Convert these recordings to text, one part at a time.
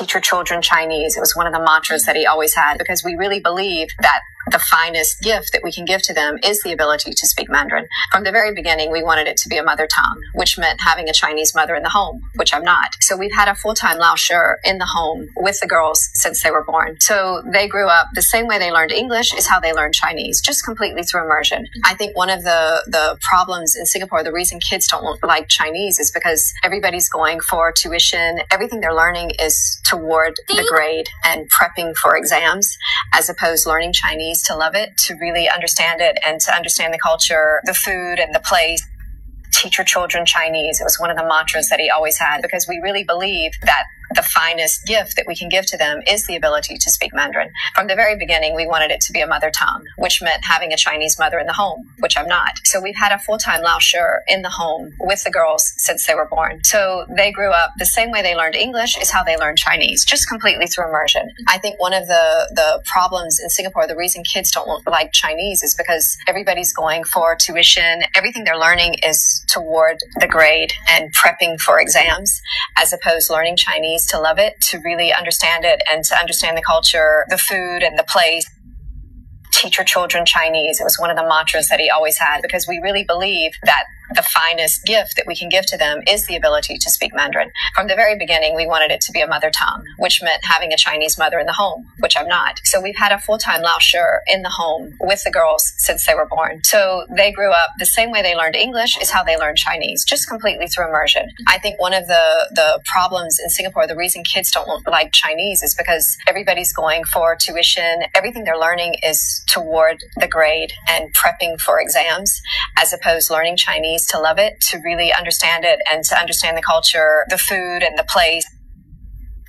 teach your children Chinese. It was one of the mantras that he always had because we really believe that the finest gift that we can give to them is the ability to speak Mandarin. From the very beginning, we wanted it to be a mother tongue, which meant having a Chinese mother in the home, which I'm not. So we've had a full-time Lao Shi in the home with the girls since they were born. So they grew up the same way they learned English is how they learned Chinese, just completely through immersion. I think one of the the problems in Singapore, the reason kids don't like Chinese is because everybody's going for tuition. Everything they're learning is toward the grade and prepping for exams, as opposed learning Chinese to love it, to really understand it and to understand the culture, the food and the place teach your children Chinese. It was one of the mantras that he always had because we really believe that the finest gift that we can give to them is the ability to speak Mandarin. From the very beginning, we wanted it to be a mother tongue, which meant having a Chinese mother in the home, which I'm not. So we've had a full-time Lao Shi in the home with the girls since they were born. So they grew up the same way they learned English is how they learned Chinese, just completely through immersion. I think one of the, the problems in Singapore, the reason kids don't like Chinese is because everybody's going for tuition. Everything they're learning is toward the grade and prepping for exams, as opposed learning Chinese to love it, to really understand it, and to understand the culture, the food, and the place. Teach your children Chinese. It was one of the mantras that he always had because we really believe that the finest gift that we can give to them is the ability to speak Mandarin. From the very beginning, we wanted it to be a mother tongue, which meant having a Chinese mother in the home, which I'm not. So we've had a full-time Lao Shi in the home with the girls since they were born. So they grew up the same way they learned English is how they learned Chinese, just completely through immersion. I think one of the, the problems in Singapore, the reason kids don't like Chinese is because everybody's going for tuition. Everything they're learning is toward the grade and prepping for exams, as opposed learning Chinese to love it, to really understand it and to understand the culture, the food and the place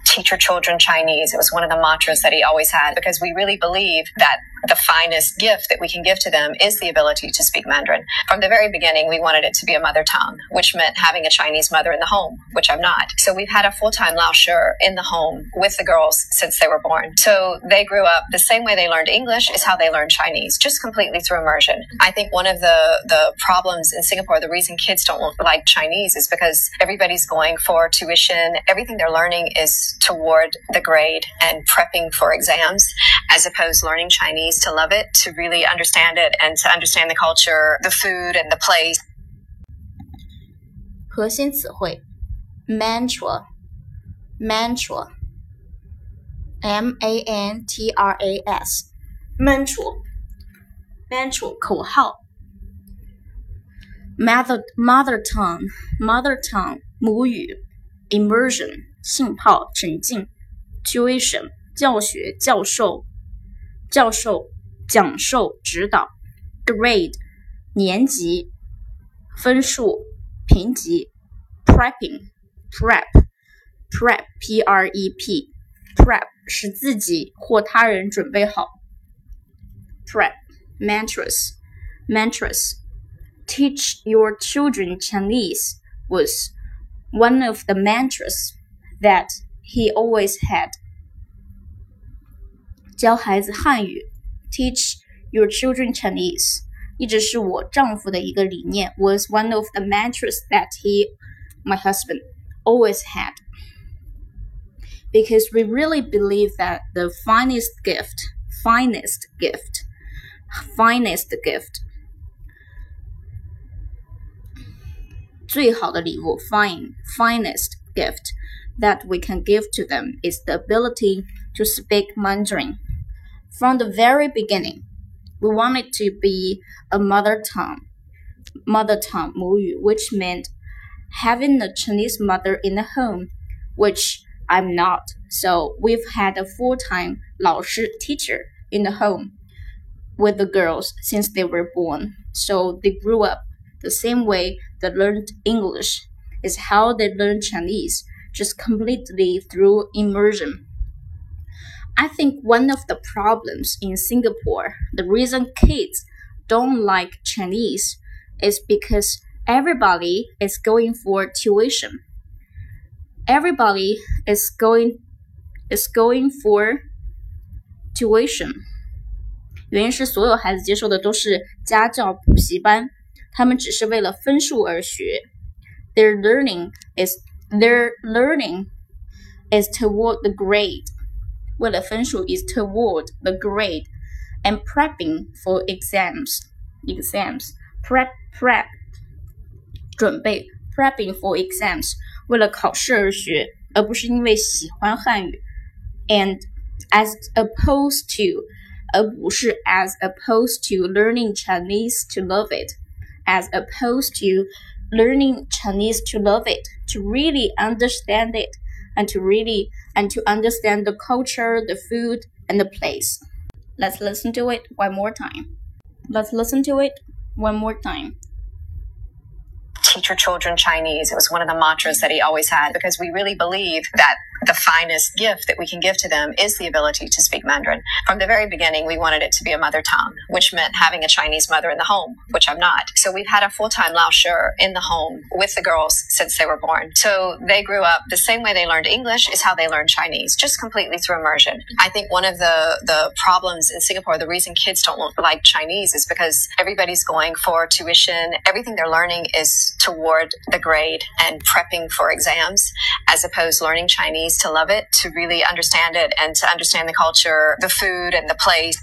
teach your children Chinese. It was one of the mantras that he always had because we really believe that the finest gift that we can give to them is the ability to speak Mandarin. From the very beginning, we wanted it to be a mother tongue, which meant having a Chinese mother in the home, which I'm not. So we've had a full-time Lao Shi in the home with the girls since they were born. So they grew up the same way they learned English is how they learned Chinese, just completely through immersion. I think one of the, the problems in Singapore, the reason kids don't like Chinese is because everybody's going for tuition. Everything they're learning is toward the grade and prepping for exams, as opposed to learning Chinese to love it, to really understand it, and to understand the culture, the food, and the place. 核心词汇：mantra, mantra, m a n t r a s, mantra, mantra 口号。mother mother tongue, mother tongue 母语。immersion 浸泡沉浸。tuition 教学教授。 教授、讲授、指导；grade，年级、分数、评级；prepping，prep，prep，p r e p，prep 使自己或他人准备好；prep，mantras，mantras。Teach your children Chinese was one of the mantras that he always had. 教孩子汉语，teach your children Chinese，一直是我丈夫的一个理念，was one of the mantras that he, my husband, always had. Because we really believe that the finest gift, finest gift, finest gift，最好的礼物，fine, finest gift that we can give to them is the ability to speak Mandarin. From the very beginning, we wanted to be a mother tongue, mother tongue 母语, which meant having a Chinese mother in the home, which I'm not. So we've had a full-time 老师 teacher in the home with the girls since they were born. So they grew up the same way they learned English is how they learned Chinese, just completely through immersion. I think one of the problems in Singapore, the reason kids don't like Chinese is because everybody is going for tuition. Everybody is going is going for tuition. 原因是所有孩子接受的都是家教补习班，他们只是为了分数而学。Their learning is their learning is toward the grade，为了分数 is toward the grade and prepping for exams exams prep prep 准备 prepping for exams 为了考试而学，而不是因为喜欢汉语。And as opposed to 而不是 as opposed to learning Chinese to love it, as opposed to learning Chinese to love it, to really understand it, and to really and to understand the culture, the food, and the place. Let's listen to it one more time. Let's listen to it one more time teach your children Chinese. It was one of the mantras that he always had because we really believe that the finest gift that we can give to them is the ability to speak Mandarin. From the very beginning, we wanted it to be a mother tongue, which meant having a Chinese mother in the home, which I'm not. So we've had a full time Lao Shi in the home with the girls since they were born. So they grew up the same way they learned English is how they learned Chinese, just completely through immersion. I think one of the, the problems in Singapore, the reason kids don't like Chinese is because everybody's going for tuition. Everything they're learning is toward the grade and prepping for exams as opposed learning Chinese to love it, to really understand it and to understand the culture, the food and the place.